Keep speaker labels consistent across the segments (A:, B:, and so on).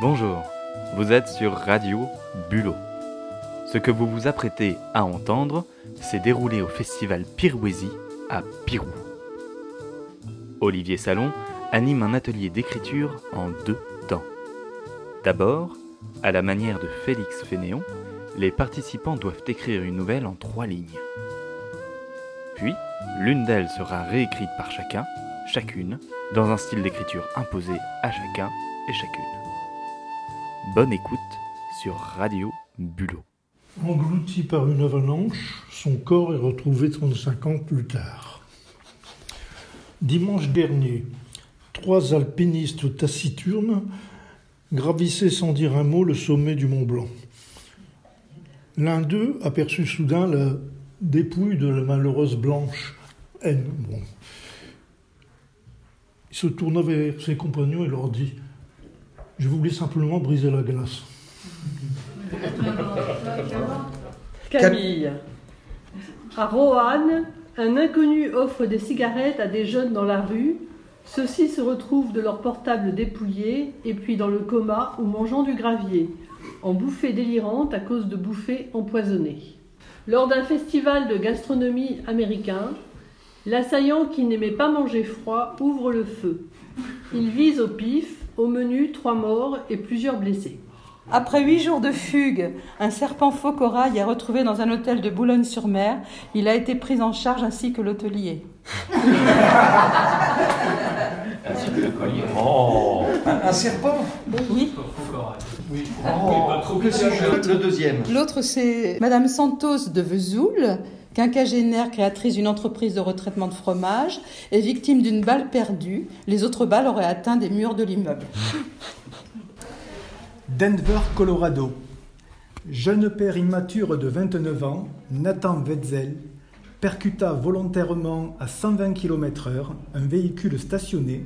A: Bonjour, vous êtes sur Radio Bulot. Ce que vous vous apprêtez à entendre s'est déroulé au festival Pirouésie à Pirou. Olivier Salon anime un atelier d'écriture en deux temps. D'abord, à la manière de Félix Fénéon, les participants doivent écrire une nouvelle en trois lignes. Puis, l'une d'elles sera réécrite par chacun, chacune, dans un style d'écriture imposé à chacun et chacune. Bonne écoute sur Radio Bulot.
B: Englouti par une avalanche, son corps est retrouvé 35 ans plus tard. Dimanche dernier, trois alpinistes taciturnes gravissaient sans dire un mot le sommet du Mont Blanc. L'un d'eux aperçut soudain la dépouille de la malheureuse Blanche N. Il se tourna vers ses compagnons et leur dit Je voulais simplement briser la glace.
C: Camille. À Roanne, un inconnu offre des cigarettes à des jeunes dans la rue. Ceux-ci se retrouvent de leur portable dépouillé et puis dans le coma ou mangeant du gravier, en bouffée délirante à cause de bouffées empoisonnées. Lors d'un festival de gastronomie américain, l'assaillant qui n'aimait pas manger froid ouvre le feu. Il vise au pif, au menu trois morts et plusieurs blessés.
D: Après huit jours de fugue, un serpent faux corail est retrouvé dans un hôtel de Boulogne-sur-Mer. Il a été pris en charge ainsi que l'hôtelier.
E: Oh Un, un serpent
D: Oui.
E: Oh, Le deuxième.
D: L'autre, c'est Madame Santos de Vesoul, quinquagénaire créatrice d'une entreprise de retraitement de fromage, est victime d'une balle perdue. Les autres balles auraient atteint des murs de l'immeuble.
F: Denver, Colorado. Jeune père immature de 29 ans, Nathan Wetzel, percuta volontairement à 120 km/h un véhicule stationné,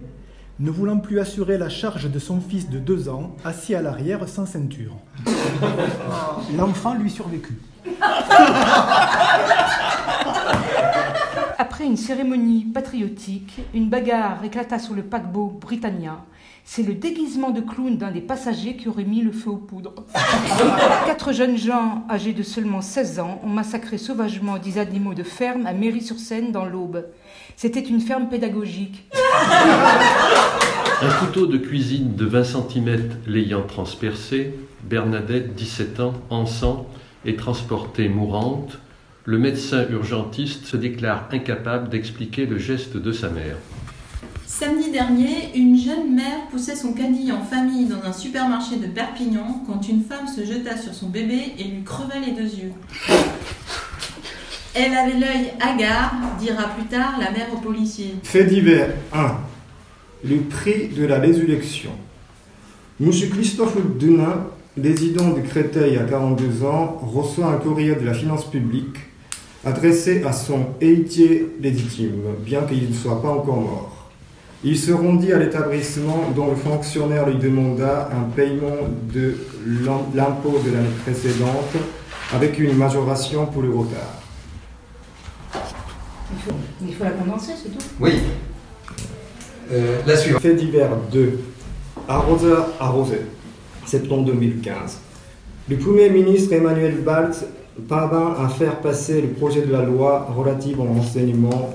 F: ne voulant plus assurer la charge de son fils de 2 ans, assis à l'arrière sans ceinture. L'enfant lui survécut.
G: Après une cérémonie patriotique, une bagarre éclata sur le paquebot Britannia. C'est le déguisement de clown d'un des passagers qui aurait mis le feu aux poudres. Quatre jeunes gens âgés de seulement 16 ans ont massacré sauvagement des animaux de ferme à Méry-sur-Seine dans l'Aube. C'était une ferme pédagogique.
H: Un couteau de cuisine de 20 cm l'ayant transpercé, Bernadette, 17 ans, en sang, est transportée mourante. Le médecin urgentiste se déclare incapable d'expliquer le geste de sa mère.
I: Samedi dernier, une jeune mère poussait son caddie en famille dans un supermarché de Perpignan quand une femme se jeta sur son bébé et lui creva les deux yeux. Elle avait l'œil hagard, dira plus tard la mère au policier.
J: Fait divers 1. Le prix de la résurrection. M. Christophe Dunin, résident de Créteil à 42 ans, reçoit un courrier de la finance publique adressé à son héritier légitime, bien qu'il ne soit pas encore mort. Il se rendit à l'établissement dont le fonctionnaire lui demanda un paiement de l'impôt de l'année précédente avec une majoration pour le retard.
G: Il faut, il faut la condenser, c'est tout?
E: Oui. Euh, la suivante.
J: Fait divers 2. Arroseur arrosé. Septembre 2015. Le Premier ministre Emmanuel Baltz parvint à faire passer le projet de la loi relative au renseignement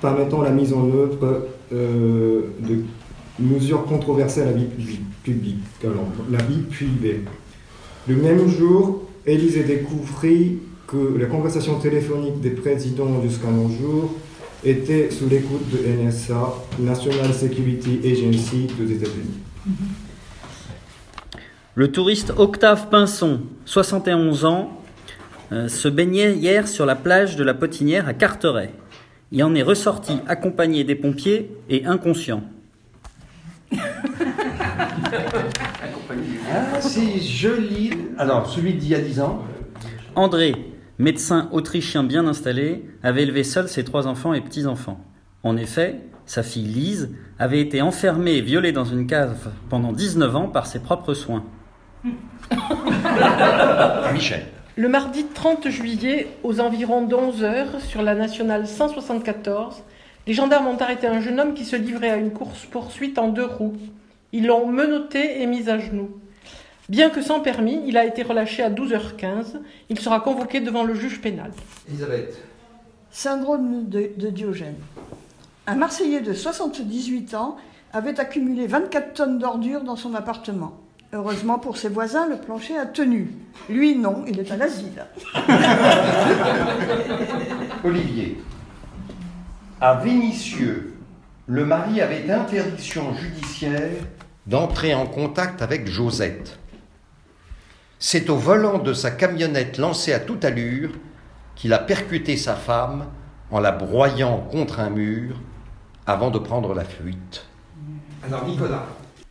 J: permettant la mise en œuvre euh, de mesures controversées à la vie publique, alors, la vie privée. Le même jour, Élysée découvrit que la conversation téléphonique des présidents jusqu'à nos jours était sous l'écoute de NSA, National Security Agency des États-Unis.
K: Le touriste Octave Pinson, 71 ans, euh, se baignait hier sur la plage de la Potinière à Carteret. Il en est ressorti accompagné des pompiers et inconscient.
E: Ah, c'est joli. Alors, celui d'il y a 10 ans.
K: André, médecin autrichien bien installé, avait élevé seul ses trois enfants et petits-enfants. En effet, sa fille Lise avait été enfermée et violée dans une cave pendant 19 ans par ses propres soins.
E: Michel.
C: Le mardi 30 juillet, aux environs d'11 heures, sur la nationale 174, les gendarmes ont arrêté un jeune homme qui se livrait à une course-poursuite en deux roues.
L: Ils l'ont menotté et mis à genoux. Bien que sans permis, il a été relâché à 12h15. Il sera convoqué devant le juge pénal.
E: Elisabeth.
M: Syndrome de, de Diogène. Un Marseillais de 78 ans avait accumulé 24 tonnes d'ordures dans son appartement. Heureusement pour ses voisins, le plancher a tenu. Lui, non, il est à l'asile.
E: Olivier. À Vénissieux, le mari avait interdiction judiciaire d'entrer en contact avec Josette. C'est au volant de sa camionnette lancée à toute allure qu'il a percuté sa femme en la broyant contre un mur avant de prendre la fuite.
J: Alors Nicolas.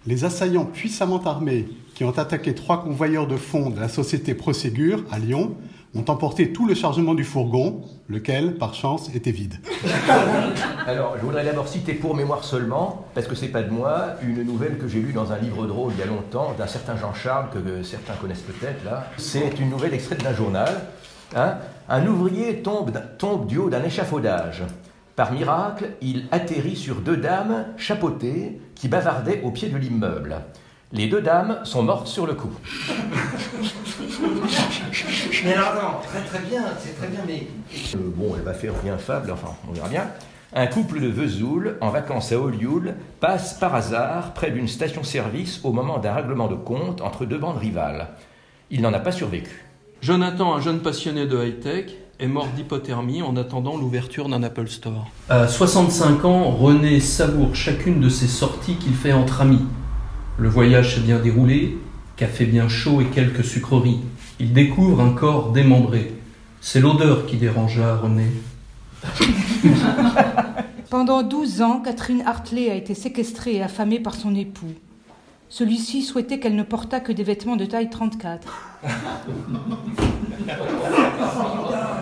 N: Les assaillants puissamment armés qui ont attaqué trois convoyeurs de fonds de la société Proségur à Lyon ont emporté tout le chargement du fourgon, lequel, par chance, était vide.
O: Alors, je voudrais d'abord citer pour mémoire seulement, parce que c'est pas de moi, une nouvelle que j'ai lue dans un livre drôle il y a longtemps, d'un certain Jean-Charles, que certains connaissent peut-être là. C'est une nouvelle extraite d'un journal. Hein. Un ouvrier tombe du haut d'un échafaudage. Par miracle, il atterrit sur deux dames chapeautées qui bavardaient au pied de l'immeuble. Les deux dames sont mortes sur le coup.
E: Mais alors, non, très très bien, c'est très bien, mais.
O: Euh, bon, elle va faire rien fable, enfin, on verra bien. Un couple de Vesoul, en vacances à Olioul, passe par hasard près d'une station-service au moment d'un règlement de compte entre deux bandes rivales. Il n'en a pas survécu.
P: Jonathan, un jeune passionné de high-tech, est mort d'hypothermie en attendant l'ouverture d'un Apple Store.
Q: À 65 ans, René savoure chacune de ses sorties qu'il fait entre amis. Le voyage s'est bien déroulé, café bien chaud et quelques sucreries. Il découvre un corps démembré. C'est l'odeur qui dérangea René.
G: Pendant 12 ans, Catherine Hartley a été séquestrée et affamée par son époux. Celui-ci souhaitait qu'elle ne portât que des vêtements de taille 34.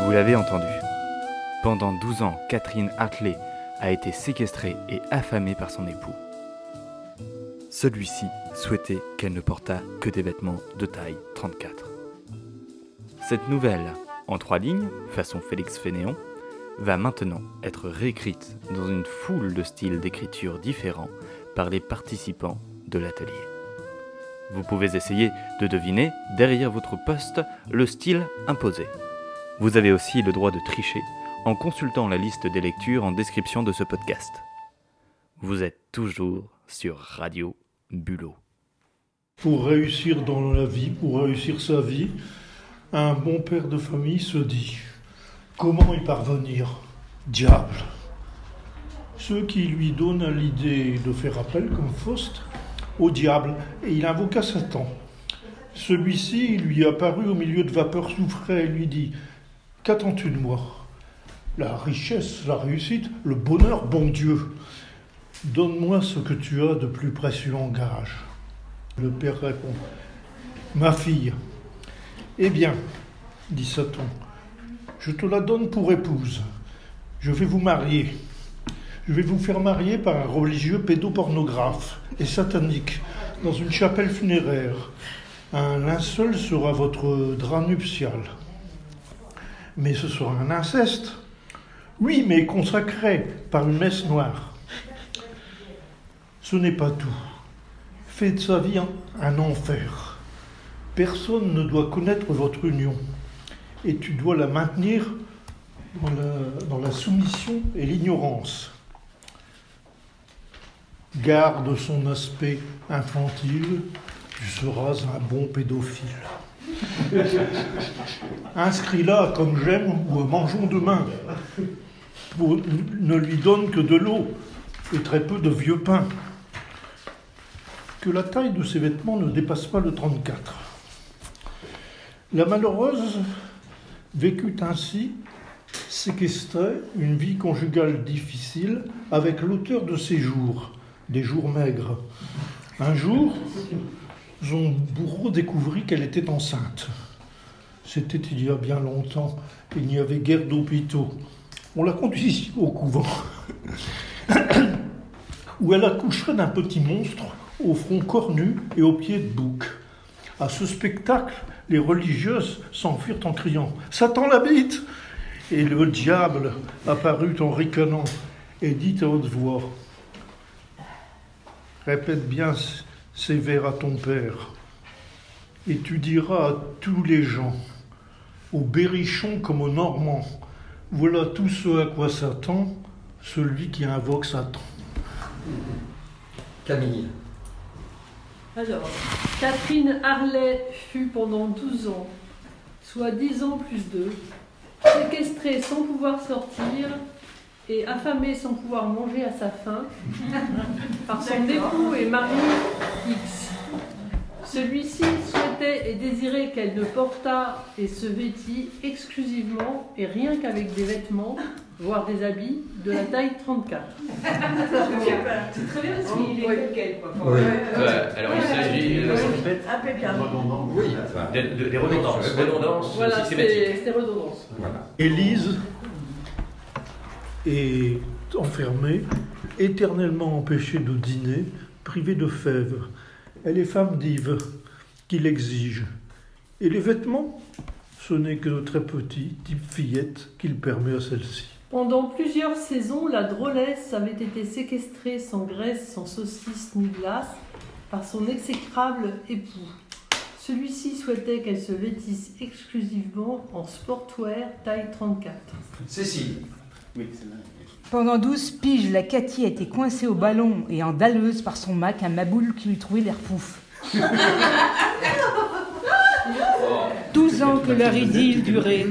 A: Vous l'avez entendu. Pendant 12 ans, Catherine Hartley a été séquestrée et affamée par son époux. Celui-ci souhaitait qu'elle ne portât que des vêtements de taille 34. Cette nouvelle, en trois lignes, façon Félix Fénéon, va maintenant être réécrite dans une foule de styles d'écriture différents par les participants de l'atelier. Vous pouvez essayer de deviner derrière votre poste le style imposé. Vous avez aussi le droit de tricher en consultant la liste des lectures en description de ce podcast. Vous êtes toujours sur Radio Bulot.
B: Pour réussir dans la vie, pour réussir sa vie, un bon père de famille se dit Comment y parvenir Diable? Ceux qui lui donnent l'idée de faire appel, comme Faust, au diable, et il invoqua Satan. Celui-ci lui apparut au milieu de vapeurs soufrées et lui dit Qu'attends-tu de moi? La richesse, la réussite, le bonheur, bon Dieu. Donne-moi ce que tu as de plus précieux en gage. Le père répond Ma fille. Eh bien, dit Satan, je te la donne pour épouse. Je vais vous marier. Je vais vous faire marier par un religieux pédopornographe et satanique dans une chapelle funéraire. Un linceul sera votre drap nuptial. Mais ce sera un inceste. Oui, mais consacré par une messe noire. Ce n'est pas tout. Faites de sa vie un enfer. Personne ne doit connaître votre union. Et tu dois la maintenir dans la, dans la soumission et l'ignorance. Garde son aspect infantile, tu seras un bon pédophile. Inscris-la comme j'aime ou mangeons demain. Ne lui donne que de l'eau et très peu de vieux pain. Que la taille de ses vêtements ne dépasse pas le 34. La malheureuse vécut ainsi, séquestrée, une vie conjugale difficile avec l'auteur de ses jours, des jours maigres. Un jour, son bourreau découvrit qu'elle était enceinte. C'était il y a bien longtemps, il n'y avait guère d'hôpitaux. On la conduisit au couvent, où elle accoucherait d'un petit monstre au front cornu et aux pieds de bouc. À ce spectacle, les religieuses s'enfuirent en criant Satan l'habite Et le diable apparut en ricanant et dit à haute voix Répète bien ces vers à ton père. Et tu diras à tous les gens, aux berrichons comme aux normands, voilà tout ce à quoi s'attend celui qui invoque Satan.
E: Camille.
C: Alors, Catherine Harley fut pendant 12 ans, soit 10 ans plus 2, séquestrée sans pouvoir sortir et affamée sans pouvoir manger à sa faim par son époux et mari X. Celui-ci souhaitait et désirait qu'elle ne portât et se vêtît exclusivement et rien qu'avec des vêtements, voire des habits, de la taille 34.
I: C'est très bien parce qu'il est.
H: Euh, alors il s'agit
I: Impeccable.
H: oui, de, de- des redondances, redondances.
C: Voilà, c'est c'est redondance.
B: Élise est enfermée, éternellement empêchée de dîner, privée de fèves. Elle est femme d'Yves, qui l'exige. Et les vêtements? Ce n'est que de très petits, type fillette, qu'il permet à celle-ci.
C: Pendant plusieurs saisons, la drôlesse avait été séquestrée sans graisse, sans saucisse ni glace par son exécrable époux. Celui-ci souhaitait qu'elle se vêtisse exclusivement en sportwear taille 34.
E: Cécile.
G: Pendant 12 piges, la Cathy a été coincée au ballon et en dalleuse par son Mac, un maboule qui lui trouvait l'air pouf. 12 ans que leur idylle durait.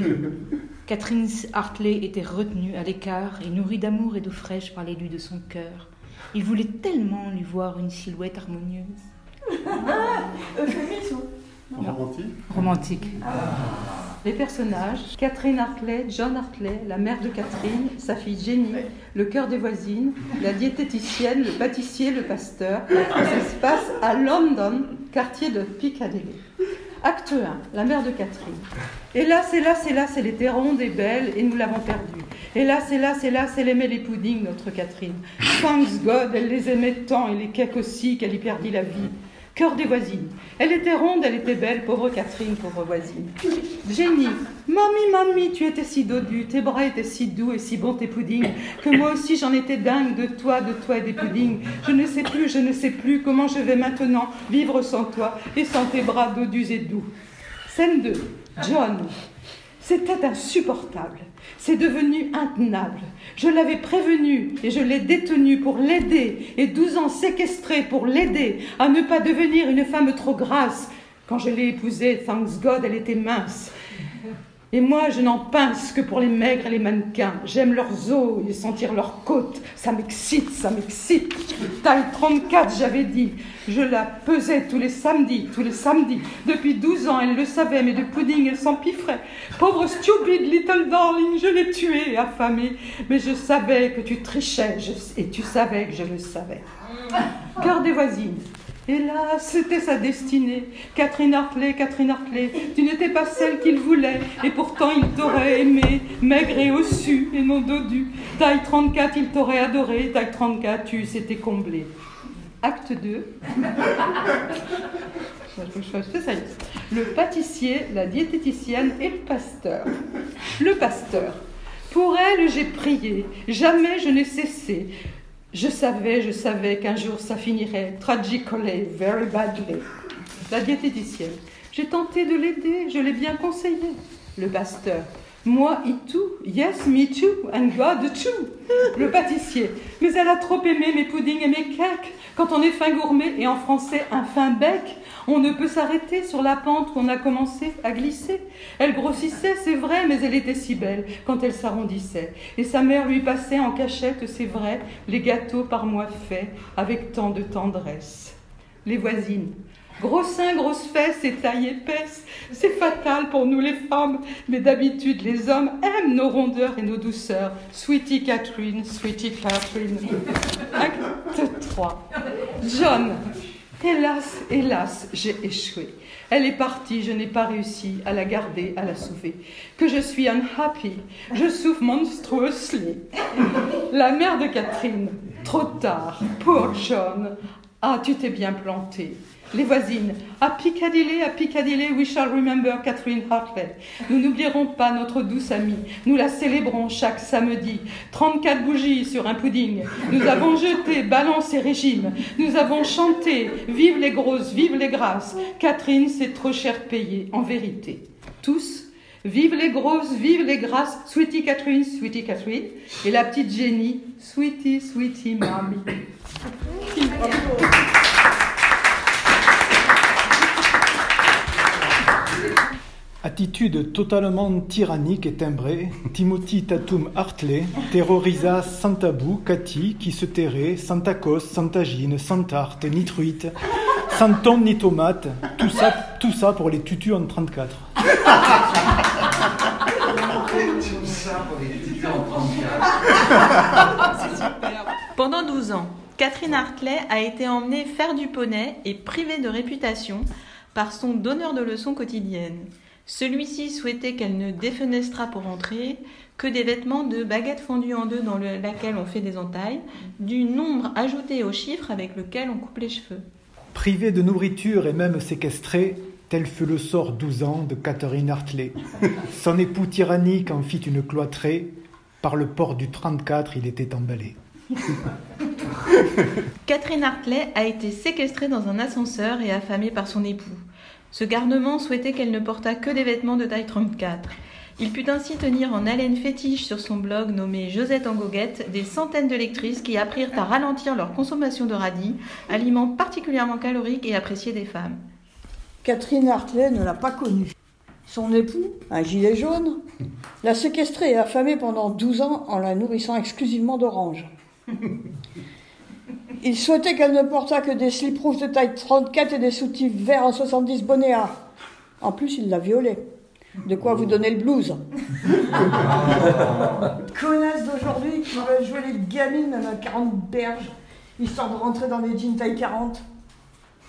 G: Catherine Hartley était retenue à l'écart et nourrie d'amour et d'eau fraîche par l'élu de son cœur. Il voulait tellement lui voir une silhouette harmonieuse.
M: Euphémisme.
N: Romantique
G: Romantique.
D: Les personnages, Catherine Hartley, John Hartley, la mère de Catherine, sa fille Jenny, le cœur des voisines, la diététicienne, le pâtissier, le pasteur. Ça se passe à London, quartier de Piccadilly. Acte 1, la mère de Catherine. Hélas, hélas, hélas, elle était ronde et belle et nous l'avons perdue. Hélas, hélas, hélas, elle aimait les puddings, notre Catherine. Thanks God, elle les aimait tant et les cakes aussi qu'elle y perdit la vie. Cœur des voisines. Elle était ronde, elle était belle, pauvre Catherine, pauvre voisine. Jenny, mamie, mamie, tu étais si dodu, tes bras étaient si doux et si bons tes puddings, que moi aussi j'en étais dingue de toi, de toi et des puddings. Je ne sais plus, je ne sais plus comment je vais maintenant vivre sans toi et sans tes bras dodus et doux. Scène 2. John. C'était insupportable. C'est devenu intenable. Je l'avais prévenu et je l'ai détenu pour l'aider et 12 ans séquestré pour l'aider à ne pas devenir une femme trop grasse. Quand je l'ai épousée, thanks God, elle était mince. Et moi, je n'en pince que pour les maigres et les mannequins. J'aime leurs os et sentir leurs côtes. Ça m'excite, ça m'excite. Taille 34, j'avais dit. Je la pesais tous les samedis, tous les samedis. Depuis 12 ans, elle le savait, mais de pudding, elle s'empiffrait. Pauvre stupid little darling, je l'ai tuée affamée. Mais je savais que tu trichais et tu savais que je le savais. Cœur des voisines. Hélas, c'était sa destinée. Catherine Hartley, Catherine Hartley, tu n'étais pas celle qu'il voulait, et pourtant il t'aurait aimé, maigre et ossu, et non dodu. Taille 34, il t'aurait adoré, taille 34, tu s'étais comblé. Acte 2. C'est ça y est. Le pâtissier, la diététicienne et le pasteur. Le pasteur. Pour elle, j'ai prié. Jamais je n'ai cessé. Je savais, je savais qu'un jour ça finirait tragically, very badly. La diététicienne. J'ai tenté de l'aider, je l'ai bien conseillé. Le pasteur. Moi, it too. Yes, me too. And God too. Le pâtissier. Mais elle a trop aimé mes puddings et mes cakes. Quand on est fin gourmet et en français un fin bec, on ne peut s'arrêter sur la pente où on a commencé à glisser. Elle grossissait, c'est vrai, mais elle était si belle quand elle s'arrondissait. Et sa mère lui passait en cachette, c'est vrai, les gâteaux par moi faits avec tant de tendresse. Les voisines. Gros seins, grosses fesses et taille épaisse, c'est fatal pour nous les femmes, mais d'habitude les hommes aiment nos rondeurs et nos douceurs. Sweetie Catherine, Sweetie Catherine. Acte 3. John. Hélas, hélas, j'ai échoué. Elle est partie, je n'ai pas réussi à la garder, à la sauver. Que je suis unhappy, je souffre monstruously. La mère de Catherine, trop tard, poor John. Ah, tu t'es bien planté. Les voisines. À Piccadilly, à Piccadilly, we shall remember Catherine Hartley. Nous n'oublierons pas notre douce amie. Nous la célébrons chaque samedi. 34 bougies sur un pudding. Nous avons jeté, balancé régime. Nous avons chanté, vive les grosses, vive les grasses. Catherine, c'est trop cher payé, en vérité. Tous, vive les grosses, vive les grasses. Sweetie Catherine, Sweetie Catherine. Et la petite Jenny, Sweetie, Sweetie, Mamie.
F: Attitude totalement tyrannique et timbrée, Timothy Tatum Hartley terrorisa sans tabou Cathy qui se tairait, sans tacos, sans tagine, sans tarte, ni truite, sans thon ni tomate, tout ça, tout ça pour les tutus en 34.
I: Pendant 12 ans, Catherine Hartley a été emmenée faire du poney et privée de réputation par son donneur de leçons quotidiennes. Celui-ci souhaitait qu'elle ne défenestrât pour entrer que des vêtements de baguette fondue en deux dans le- laquelle on fait des entailles, du nombre ajouté au chiffre avec lequel on coupe les cheveux.
F: Privée de nourriture et même séquestrée, tel fut le sort 12 ans de Catherine Hartley. Son époux tyrannique en fit une cloîtrée. Par le port du 34, il était emballé.
I: Catherine Hartley a été séquestrée dans un ascenseur et affamée par son époux. Ce garnement souhaitait qu'elle ne portât que des vêtements de taille 34. Il put ainsi tenir en haleine fétiche sur son blog nommé Josette en goguette des centaines de lectrices qui apprirent à ralentir leur consommation de radis, aliment particulièrement calorique et apprécié des femmes.
M: Catherine Hartley ne l'a pas connu. Son époux, un gilet jaune, l'a séquestrée et affamée pendant 12 ans en la nourrissant exclusivement d'oranges. Il souhaitait qu'elle ne portât que des slips rouges de taille 34 et des soutifs verts en 70 bonnéa. En plus, il l'a violée. De quoi vous donner le blues. Connasse d'aujourd'hui qui veulent jouer les gamines à 40 berges, histoire de rentrer dans les jeans taille 40.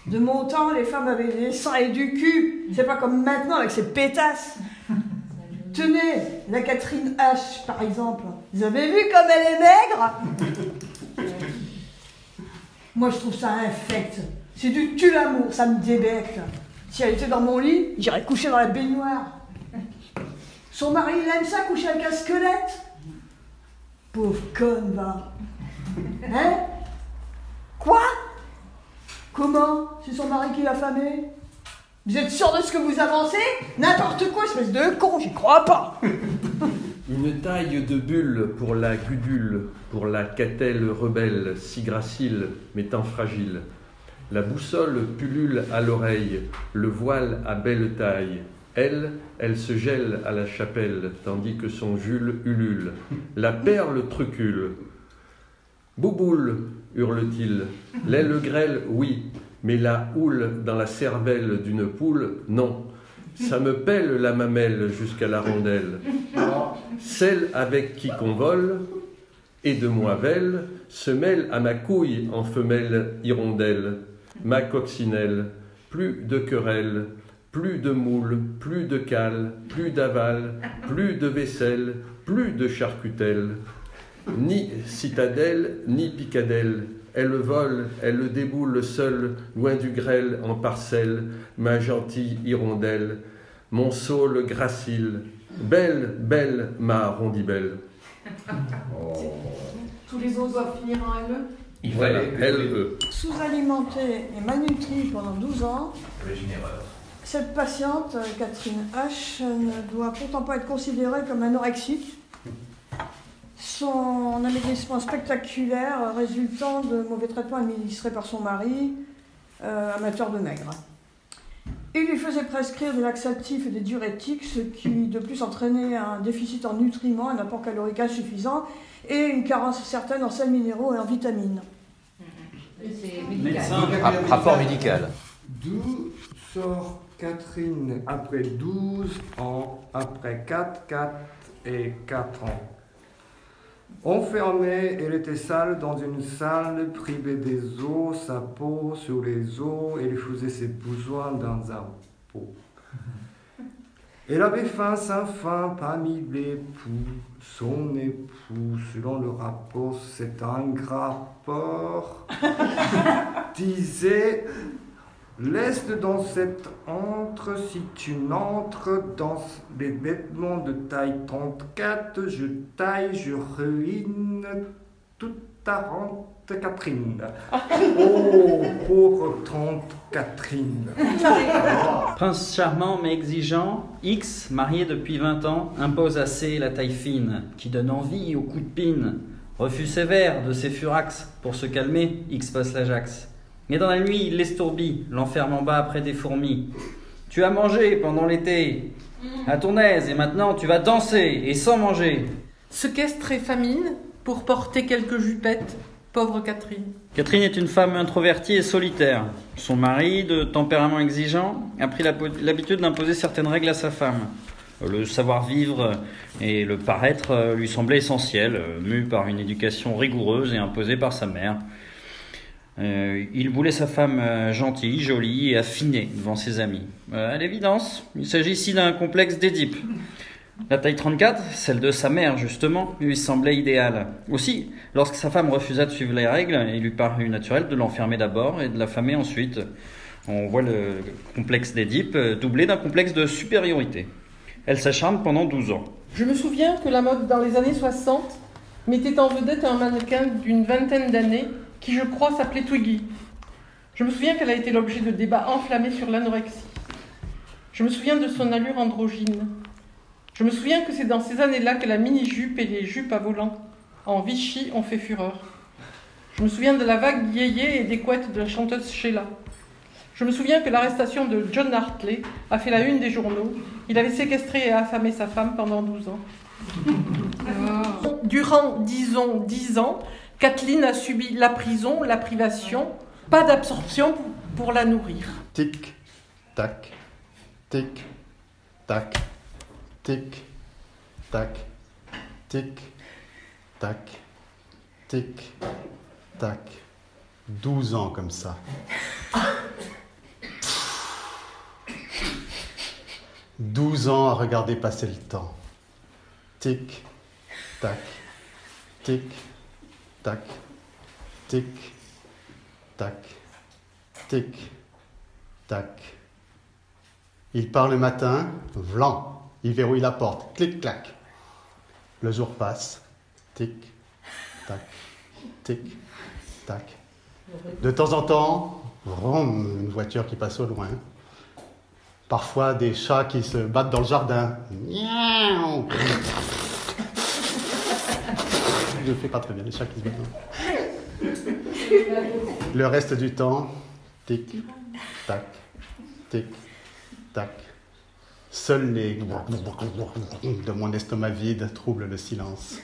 M: De mon temps, les femmes avaient des seins et du cul. C'est pas comme maintenant avec ces pétasses. Tenez, la Catherine H, par exemple. Vous avez vu comme elle est maigre? Moi, je trouve ça infect. C'est du tue l'amour, ça me débecte. Si elle était dans mon lit, j'irais coucher dans la baignoire. Son mari, il aime ça, coucher avec un squelette Pauvre conne, va. Hein? Quoi? Comment? C'est son mari qui l'a famé Vous êtes sûr de ce que vous avancez? N'importe quoi, espèce de con, j'y crois pas
H: Une taille de bulle pour la gudule, pour la catelle rebelle, si gracile, mais tant fragile. La boussole pullule à l'oreille, le voile à belle taille. Elle, elle se gèle à la chapelle, tandis que son Jules ulule. La perle trucule. Bouboule, hurle-t-il. L'aile grêle, oui, mais la houle dans la cervelle d'une poule, non. Ça me pèle la mamelle jusqu'à la rondelle. Celle avec qui qu'on vole, et de moivelle, se mêle à ma couille en femelle hirondelle, ma coccinelle, plus de querelle, plus de moule, plus de cale, plus d'aval, plus de vaisselle, plus de charcutelle. Ni citadelle, ni picadelle, elle vole, elle déboule seule, loin du grêle en parcelle, ma gentille hirondelle, mon saule gracile, belle, belle, ma rondibelle.
L: Tous les autres doivent finir en LE
H: Il fallait L-E.
M: Sous-alimentée et malnutrie pendant 12 ans,
O: J'ai une erreur.
M: cette patiente, Catherine H, ne doit pourtant pas être considérée comme anorexique. Son amaigrissement spectaculaire résultant de mauvais traitements administrés par son mari, euh, amateur de maigre. Il lui faisait prescrire des laxatifs et des diurétiques, ce qui de plus entraînait un déficit en nutriments, un apport calorique insuffisant et une carence certaine en sels minéraux et en vitamines.
O: Ra- Rapport médical.
J: D'où sort Catherine après 12 ans, après 4, 4 et 4 ans? Enfermée, elle était sale dans une salle, privée des os, sa peau sur les os, elle faisait ses besoins dans un pot. Elle avait faim, sa faim parmi les poux. Son époux, selon le rapport, c'est un gras porc, disait Laisse dans cette entre, si tu n'entres dans les vêtements de taille 34, je taille, je ruine toute ta rente, Catherine. Oh, pauvre tante Catherine.
K: Prince charmant mais exigeant, X, marié depuis 20 ans, impose à C la taille fine, qui donne envie au coup de pine. Refus sévère de ses furax, pour se calmer, X passe l'Ajax. Mais dans la nuit, il l'estourbit, l'enferme en bas après des fourmis. Tu as mangé pendant l'été, à ton aise, et maintenant tu vas danser, et sans manger.
L: Sequestrée famine pour porter quelques jupettes, pauvre Catherine.
K: Catherine est une femme introvertie et solitaire. Son mari, de tempérament exigeant, a pris l'habitude d'imposer certaines règles à sa femme. Le savoir-vivre et le paraître lui semblaient essentiels, mu par une éducation rigoureuse et imposée par sa mère. Euh, il voulait sa femme euh, gentille, jolie et affinée devant ses amis. Euh, à l'évidence, il s'agit ici d'un complexe d'Édipe. La taille 34, celle de sa mère justement, lui semblait idéale. Aussi, lorsque sa femme refusa de suivre les règles, il lui parut naturel de l'enfermer d'abord et de l'affamer ensuite. On voit le complexe d'Édipe doublé d'un complexe de supériorité. Elle s'acharne pendant 12 ans.
L: Je me souviens que la mode dans les années 60 mettait en vedette un mannequin d'une vingtaine d'années qui je crois s'appelait Twiggy. Je me souviens qu'elle a été l'objet de débats enflammés sur l'anorexie. Je me souviens de son allure androgyne. Je me souviens que c'est dans ces années-là que la mini-jupe et les jupes à volant en Vichy ont fait fureur. Je me souviens de la vague yéyé et des couettes de la chanteuse Sheila. Je me souviens que l'arrestation de John Hartley a fait la une des journaux. Il avait séquestré et affamé sa femme pendant 12 ans. Durant, disons, 10 ans, Kathleen a subi la prison, la privation, pas d'absorption pour la nourrir.
N: Tic, tac, tic, tac, tic, tac, tic, tac, tic, tac. 12 ans comme ça. 12 ans à regarder passer le temps. Tic, tac, tic, tac, tic, tac, tic, tac. Il part le matin, vlan, il verrouille la porte, clic, clac. Le jour passe, tic, tac, tic, tac. De temps en temps, vroom, une voiture qui passe au loin. Parfois des chats qui se battent dans le jardin. Miaou. Ne fais pas très bien les chats qui se battent. Le reste du temps, tic, tac, tic, tac. Seuls les de mon estomac vide troublent le silence.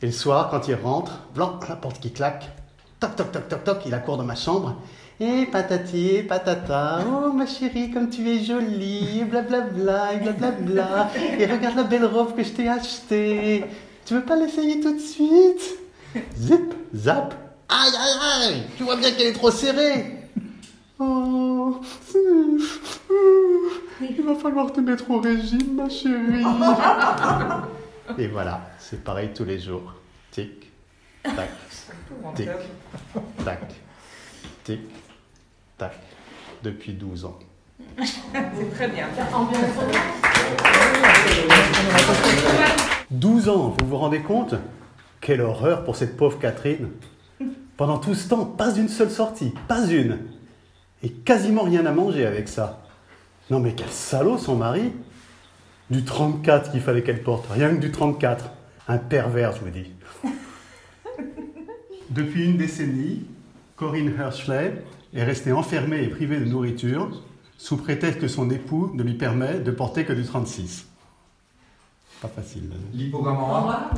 N: Et le soir, quand il rentre, blanc, la porte qui claque, toc, toc, toc, toc, toc, il accourt dans ma chambre. Et patati, patata, oh ma chérie, comme tu es jolie, blablabla, et blablabla. Et regarde la belle robe que je t'ai achetée. Tu veux pas l'essayer tout de suite? Zip, zap. Aïe, aïe, aïe, tu vois bien qu'elle est trop serrée. Oh, il va falloir te mettre au régime, ma chérie. Et voilà, c'est pareil tous les jours. Tic, tac, tic, tac, tic, tac, depuis 12 ans.
I: C'est très bien.
N: 12 ans, vous vous rendez compte Quelle horreur pour cette pauvre Catherine. Pendant tout ce temps, pas une seule sortie, pas une. Et quasiment rien à manger avec ça. Non mais quel salaud son mari Du 34 qu'il fallait qu'elle porte, rien que du 34. Un pervers, je vous dis. Depuis une décennie, Corinne Herschley est restée enfermée et privée de nourriture sous prétexte que son époux ne lui permet de porter que du 36. Pas facile.
R: L'hypogramme en A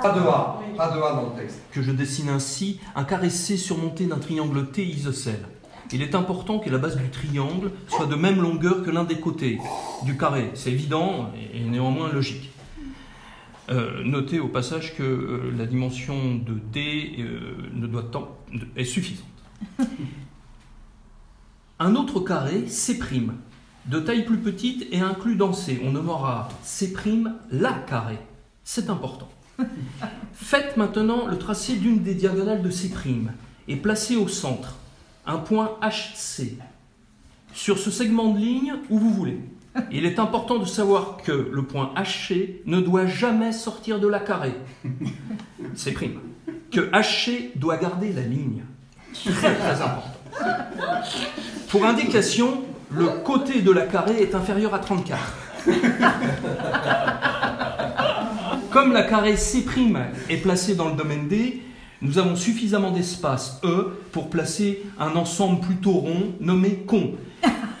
R: Pas de A, pas de A dans le texte.
P: Que je dessine ainsi un carré C surmonté d'un triangle T isocèle. Il est important que la base du triangle soit de même longueur que l'un des côtés du carré. C'est évident et néanmoins logique. Euh, notez au passage que euh, la dimension de D euh, ne doit tant, est suffisante. Un autre carré, C', de taille plus petite et inclus dans C. On nommera C' la carré. C'est important. Faites maintenant le tracé d'une des diagonales de C' et placez au centre un point HC sur ce segment de ligne où vous voulez. Il est important de savoir que le point HC ne doit jamais sortir de la carré. C'est prime. Que HC doit garder la ligne. Très très important. Pour indication, le côté de la carré est inférieur à 34. Comme la carré C' est placée dans le domaine D, nous avons suffisamment d'espace E pour placer un ensemble plutôt rond nommé con.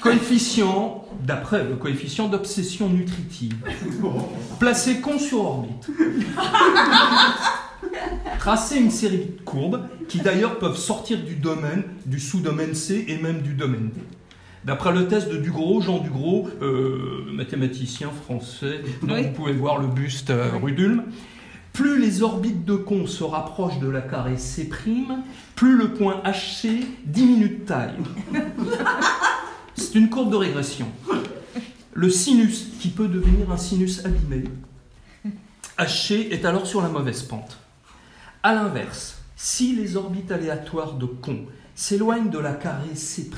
P: Coefficient, d'après le coefficient d'obsession nutritive. Placez con sur orbite. Tracez une série de courbes qui d'ailleurs peuvent sortir du domaine, du sous-domaine C et même du domaine D. D'après le test de Dugros, Jean Dugros, euh, mathématicien français, dont vous pouvez voir le buste euh, Rudulm, plus les orbites de con se rapprochent de la carré C', plus le point HC diminue de taille. C'est une courbe de régression. Le sinus, qui peut devenir un sinus abîmé, HC est alors sur la mauvaise pente. A l'inverse, si les orbites aléatoires de con s'éloigne de la carré C',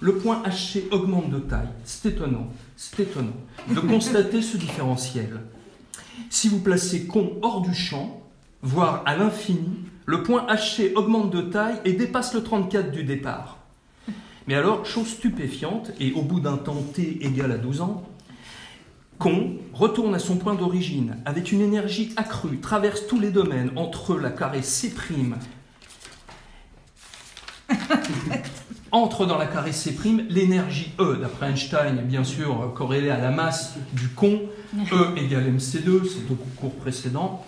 P: le point HC augmente de taille. C'est étonnant, c'est étonnant de constater ce différentiel. Si vous placez con hors du champ, voire à l'infini, le point HC augmente de taille et dépasse le 34 du départ. Mais alors, chose stupéfiante, et au bout d'un temps t égal à 12 ans, Con retourne à son point d'origine avec une énergie accrue, traverse tous les domaines entre la carré C' entre dans la carré C', l'énergie E, d'après Einstein, bien sûr corrélée à la masse du con, E égale mc2, c'est au cours précédent.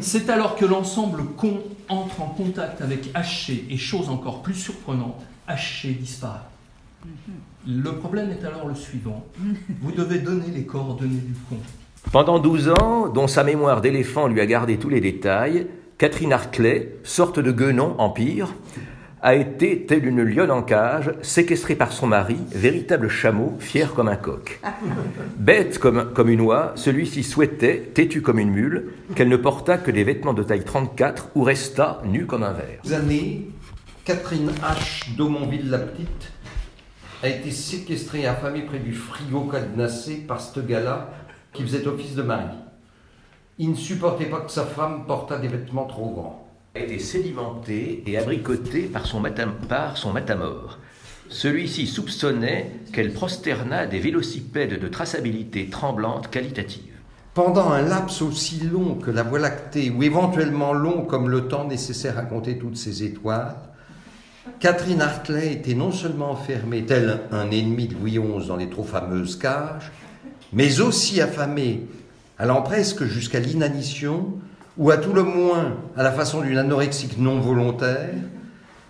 P: C'est alors que l'ensemble con entre en contact avec HC et chose encore plus surprenante, HC disparaît. Le problème est alors le suivant. Vous devez donner les coordonnées du con.
O: Pendant 12 ans, dont sa mémoire d'éléphant lui a gardé tous les détails, Catherine Hartley, sorte de guenon empire, a été, telle une lionne en cage, séquestrée par son mari, véritable chameau, fier comme un coq. Bête comme, comme une oie, celui-ci souhaitait, têtu comme une mule, qu'elle ne portât que des vêtements de taille 34 ou restât nue comme un verre.
E: années, Catherine H. d'Aumonville-la-Petite a été séquestrée et affamée près du frigo cadenassé par ce gars-là qui faisait office de mari. Il ne supportait pas que sa femme portât des vêtements trop grands
O: été sédimenté et abricoté par son, par son matamor. Celui-ci soupçonnait qu'elle prosterna des vélocipèdes de traçabilité tremblante qualitative.
E: Pendant un laps aussi long que la Voie lactée, ou éventuellement long comme le temps nécessaire à compter toutes ces étoiles, Catherine Hartley était non seulement enfermée, tel un ennemi de Louis XI dans les trop fameuses cages, mais aussi affamée, allant presque jusqu'à l'inanition, ou à tout le moins à la façon d'une anorexique non volontaire,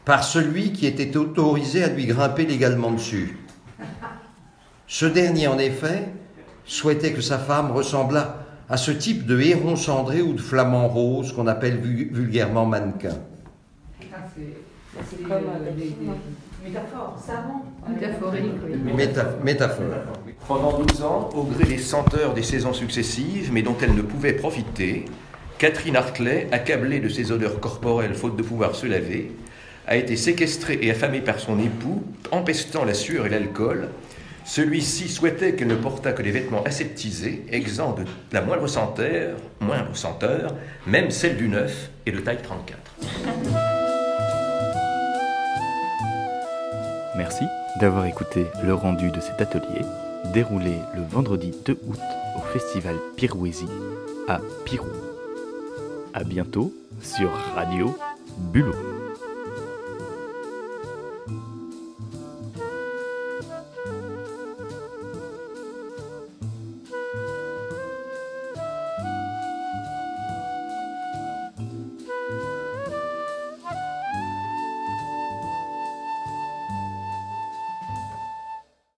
E: par celui qui était autorisé à lui grimper légalement dessus. Ce dernier, en effet, souhaitait que sa femme ressemblât à ce type de héron cendré ou de flamant rose qu'on appelle vulgairement mannequin.
D: C'est comme métaphore, savant.
E: Métaphorique, métaphore.
O: Pendant 12 ans, au gré des senteurs des saisons successives, mais dont elle ne pouvait profiter, Catherine Hartley, accablée de ses odeurs corporelles faute de pouvoir se laver, a été séquestrée et affamée par son époux, empestant la sueur et l'alcool. Celui-ci souhaitait qu'elle ne portât que des vêtements aseptisés, exempts de la moindre senteur, moindre senteur, même celle du neuf et de taille 34.
A: Merci d'avoir écouté le rendu de cet atelier, déroulé le vendredi 2 août au festival Pirouésie à Pirou. A bientôt sur Radio Bulot.